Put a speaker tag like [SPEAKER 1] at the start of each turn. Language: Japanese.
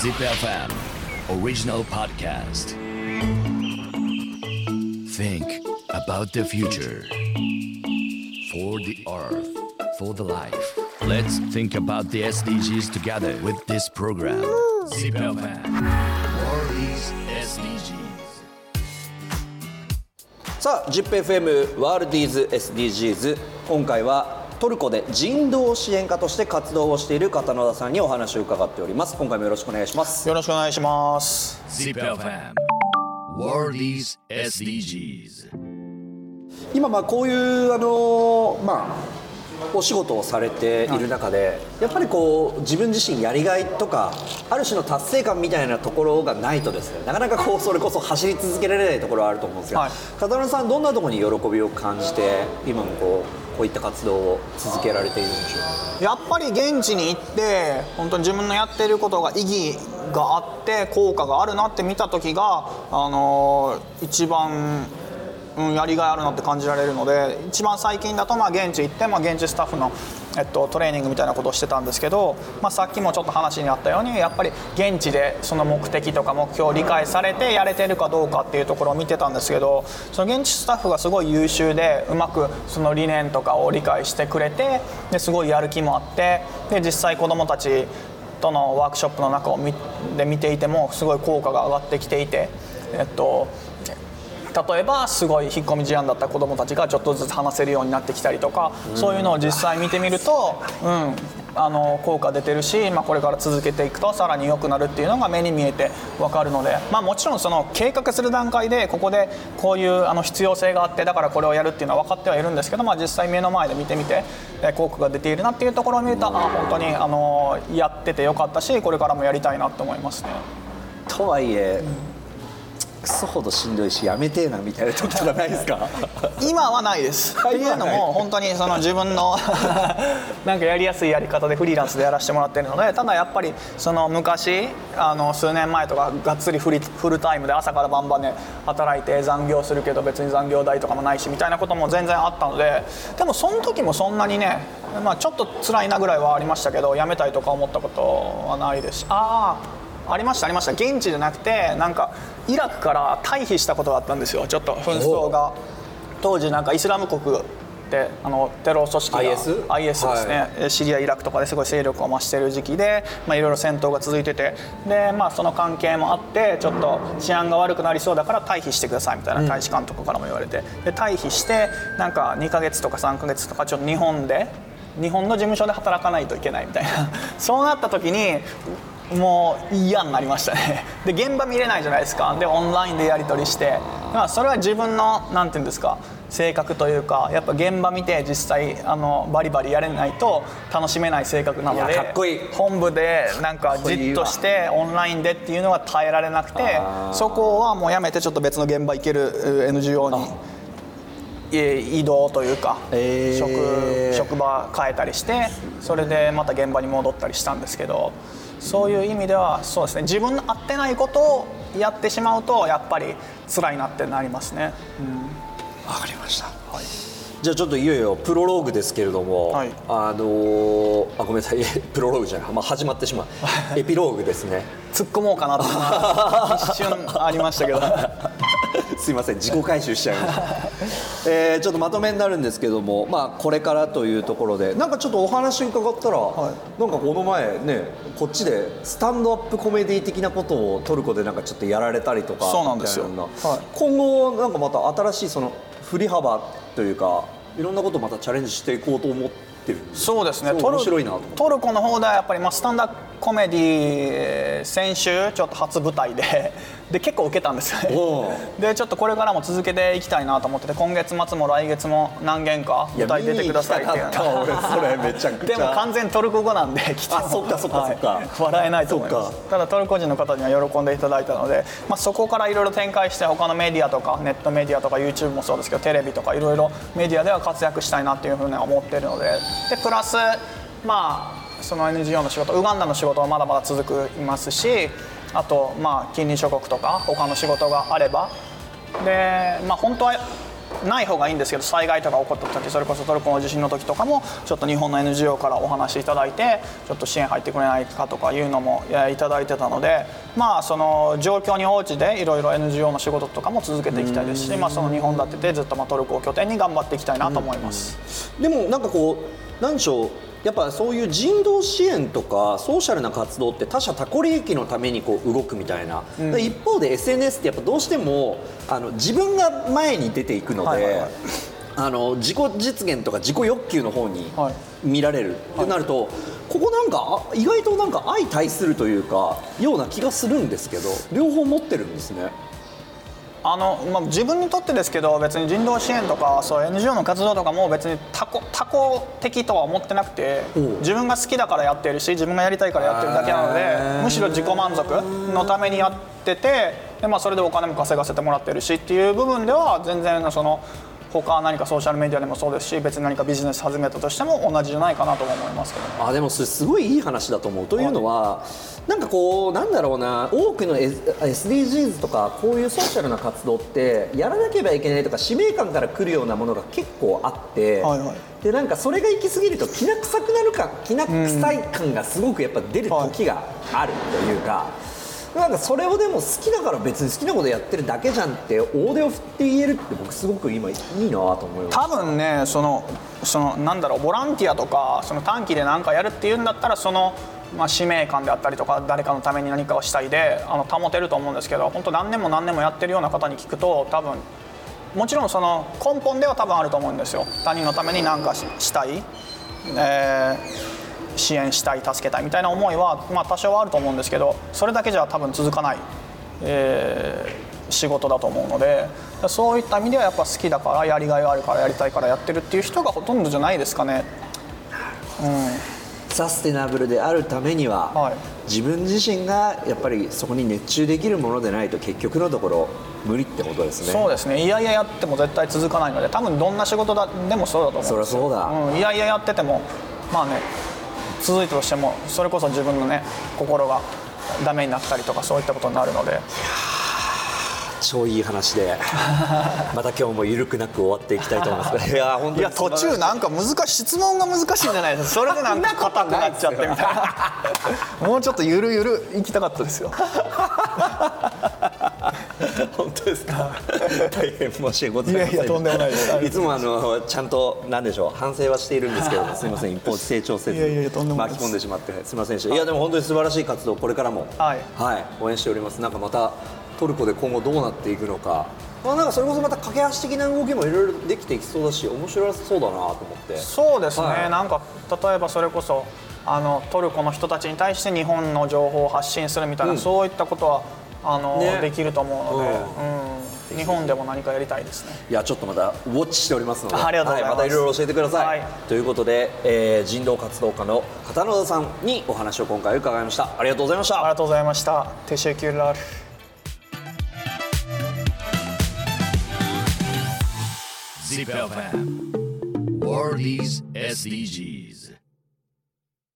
[SPEAKER 1] Zip FM original podcast. Think about the future. For the earth, for the life. Let's think about the SDGs together with this program. Zip FM World is SDGs.
[SPEAKER 2] さあ ZIPFM ワールディーズ SDGs 今回は トルコで人道支援家として活動をしている片野田さんにお話を伺っております今回もよろしくお願いします
[SPEAKER 3] よろしくお願いします。
[SPEAKER 1] Zip FM World is SDGs.
[SPEAKER 2] 今まあこういうあのまあお仕事をされている中で、やっぱりこう自分自身やりがいとかある種の達成感みたいなところがないとですねなかなかこうそれこそ走り続けられないところはあると思うんですが、
[SPEAKER 3] はい
[SPEAKER 2] 片野さんどんなところに喜びを感じて今もこうこういった活動を続けられているんでしょうか？
[SPEAKER 3] やっぱり現地に行って本当に自分のやっていることが意義があって効果があるなって見た時があのー一番、うん、やりがいあるなって感じられるので一番最近だとまあ現地行って、まあ、現地スタッフの、えっと、トレーニングみたいなことをしてたんですけど、まあ、さっきもちょっと話にあったようにやっぱり現地でその目的とか目標を理解されてやれてるかどうかっていうところを見てたんですけどその現地スタッフがすごい優秀でうまくその理念とかを理解してくれてですごいやる気もあってで実際子どもたちとのワークショップの中を見で見ていてもすごい効果が上がってきていて、えっと、例えばすごい引っ込み思案だった子どもたちがちょっとずつ話せるようになってきたりとか、そういうのを実際見てみると、うん、あの効果出てるし、まあ、これから続けていくとさらに良くなるっていうのが目に見えて分かるので、まあ、もちろんその計画する段階でここでこういうあの必要性があってだからこれをやるっていうのは分かってはいるんですけど、まあ、実際目の前で見てみてえー効果が出ているなっていうところを見るとあ本当にあのやっててよかったしこれからもやりたいなと思いますね。
[SPEAKER 2] とはいえ、クソほどしんどいしやめてえなみたいな時とかないですか？
[SPEAKER 3] 今はないです。ってい。うのも本当にその自分の なんかやりやすいやり方でフリーランスでやらせてもらってるのでただやっぱりその昔あの数年前とかがっつりフリフルタイムで朝から晩まで働いて残業するけど別に残業代とかもないしみたいなことも全然あったのででもその時もそんなにね、まあ、ちょっと辛いなぐらいはありましたけど辞めたいとか思ったことはないです。しああありましたありました。現地じゃなくてなんかイラクから退避したことがあったんですよ。ちょっと紛争が。当時なんかイスラム国ってあのテロ組織が
[SPEAKER 2] IS?
[SPEAKER 3] IS ですね、えシリアイラクとかですごい勢力を増している時期で、まあ、いろいろ戦闘が続いてて。で、まあ、その関係もあってちょっと治安が悪くなりそうだから退避してくださいみたいな大使館とかからも言われて。で退避してなんか2ヶ月とか3ヶ月とかちょっと日本で日本の事務所で働かないといけないみたいな。そうなった時にもう嫌になりましたね。で現場見れないじゃないですか。でオンラインでやり取りして、まあ、それは自分のなんていうんですか性格というかやっぱ現場見て実際あのバリバリやれないと楽しめない性格なの
[SPEAKER 2] い
[SPEAKER 3] で
[SPEAKER 2] やかっこいい。
[SPEAKER 3] 本部でなんかじっとしてオンラインでっていうのは耐えられなくてそこはもうやめてちょっと別の現場行けるえー NGO にえー移動というか、
[SPEAKER 2] へー。
[SPEAKER 3] 職職場変えたりしてそれでまた現場に戻ったりしたんですけどそういう意味ではそうですね自分の合ってないことをやってしまうとやっぱり辛いなってなりますね。
[SPEAKER 2] わかりました、じゃあちょっといよいよプロローグですけれども、
[SPEAKER 3] はい。
[SPEAKER 2] あのーあごめんなさい。プロローグじゃない、まあ、始まってしまう。エピローグですね。
[SPEAKER 3] 突っ込もうかなって一瞬ありましたけど
[SPEAKER 2] すいません自己回収しちゃいました、えーちょっとまとめになるんですけども、まあ、これからというところでなんかちょっとお話伺ったら、なんかこの前ねこっちでスタンドアップコメディ的なことをトルコでなんかちょっとやられたりとか
[SPEAKER 3] そうなんですよ。はい。
[SPEAKER 2] 今後なんかまた新しいその振り幅というかいろんなことをまたチャレンジしていこうと思ってるんです
[SPEAKER 3] そうですね。トル
[SPEAKER 2] 面白いなと思って。
[SPEAKER 3] トルコの方ではやっぱりまあスタンダップコメディ先週ちょっと初舞台でで結構受けたんです。よでちょっとこれからも続けていきたいなと思ってて今月末も来月も何件か舞台出てくださいっていう。
[SPEAKER 2] それめちゃ
[SPEAKER 3] でも完全トルコ語なんで来ても
[SPEAKER 2] あそっかそっかそっか。
[SPEAKER 3] はい笑えないと思います。ただトルコ人の方には喜んでいただいたので、まあ、そこからいろいろ展開して他のメディアとかネットメディアとか YouTube もそうですけどテレビとかいろいろメディアでは活躍したいなっていうふうには思っているのででプラスまあその NGO の仕事ウガンダの仕事はまだまだ続きますしあとまあ近隣諸国とか他の仕事があれば。でまあ本当はない方がいいんですけど災害とか起こった時それこそトルコの地震の時とかもちょっと日本の NGO からお話いただいてちょっと支援入ってくれないかとかいうのもえーいただいてたのでまあその状況に応じていろいろ NGO の仕事とかも続けていきたいですしまあその2本立ててずっとまあトルコを拠点に頑張っていきたいなと思います。
[SPEAKER 2] でもなんかこうなんでしょうやっぱそういう人道支援とかソーシャルな活動って他者他己利益のためにこう動くみたいな、で一方で SNS ってやっぱどうしてもあの自分が前に出ていくので、
[SPEAKER 3] はいはい。はい
[SPEAKER 2] あの自己実現とか自己欲求の方に
[SPEAKER 3] はい。
[SPEAKER 2] 見られるってなると、ここなんかあ意外となんか相対するというかような気がするんですけど両方持ってるんですね。
[SPEAKER 3] あのまあ、自分にとってですけど別に人道支援とかそう NGO の活動とかも別に他己他己的とは思ってなくて自分が好きだからやってるし自分がやりたいからやってるだけなのでむしろ自己満足のためにやっててで、まあ、それでお金も稼がせてもらってるしっていう部分では全然その他何かソーシャルメディアでもそうですし別に何かビジネス始めたとしても同じじゃないかなとも思いますけど。
[SPEAKER 2] あでもそれすごいいい話だと思う。というのはなんかこうなんだろうな多くの SDGs とかこういうソーシャルな活動ってやらなければいけないとか使命感から来るようなものが結構あって、
[SPEAKER 3] はいはい。
[SPEAKER 2] でなんかそれが行き過ぎるときな臭くなるかきな臭い感がすごくやっぱ出る時があるというか。なんかそれをでも好きだから別に好きなことやってるだけじゃんって大手を振って言えるって僕すごく今いいなと思います。
[SPEAKER 3] 多分ねそのそのなんだろうボランティアとかその短期で何かやるっていうんだったらその、まあ、使命感であったりとか誰かのために何かをしたいであの保てると思うんですけど本当何年も何年もやってるような方に聞くと多分もちろんその根本では多分あると思うんですよ。他人のために何かしたい、えー支援したい助けたいみたいな思いは、まあ、多少はあると思うんですけどそれだけじゃ多分続かない、えー仕事だと思うのでそういった意味ではやっぱ好きだからやりがいがあるからやりたいからやってるっていう人がほとんどじゃないですかね。
[SPEAKER 2] サステナブルであるためには、
[SPEAKER 3] はい。
[SPEAKER 2] 自分自身がやっぱりそこに熱中できるものでないと結局のところ無理ってことですね。
[SPEAKER 3] そうですね。いやいややっても絶対続かないので多分どんな仕事だでもそうだと思うんですよ。
[SPEAKER 2] そりゃそうだ。
[SPEAKER 3] ん、いやいややっててもまあね続いたとしてもそれこそ自分のね心がダメになったりとかそういったことになるので。
[SPEAKER 2] 超いい話で また今日も緩くなく終わっていきたいと思います。いや本当に
[SPEAKER 3] いや途中なんか難しい質問が難しいんじゃないです。かそれでなんか硬くなっちゃってみたいな。もうちょっとゆるゆる行きたかったですよ
[SPEAKER 2] 本当ですか？大変申し訳ございません。
[SPEAKER 3] いやいやとんでもないです。
[SPEAKER 2] いつもあのちゃんとなんでしょう反省はしているんですけども すみません一方成長せず巻き込んでしまって。すみませんでした。いやでも本当に素晴らしい活動これからも
[SPEAKER 3] はい。
[SPEAKER 2] 応援しております。なんかまたトルコで今後どうなっていくのか。まあなんかそれこそまた駆け足的な動きもいろいろできていきそうだし面白そうだなと思って。
[SPEAKER 3] そうですね、
[SPEAKER 2] はい。
[SPEAKER 3] なんか例えばそれこそあのトルコの人たちに対して日本の情報を発信するみたいな、
[SPEAKER 2] うん。
[SPEAKER 3] そういったことはあの、
[SPEAKER 2] ね。
[SPEAKER 3] できると思うので、
[SPEAKER 2] う
[SPEAKER 3] うん。日本でも何かやりたいですね。
[SPEAKER 2] いやちょっとまたウォッチしておりますので
[SPEAKER 3] ありがとうございます。
[SPEAKER 2] はまたいろいろ教えてください、
[SPEAKER 3] はい。
[SPEAKER 2] ということで、えー人道活動家の片野田さんにお話を今回伺いました。ありがとうございました。
[SPEAKER 3] ありがとうございました。テシェキュラル。
[SPEAKER 1] SDGs.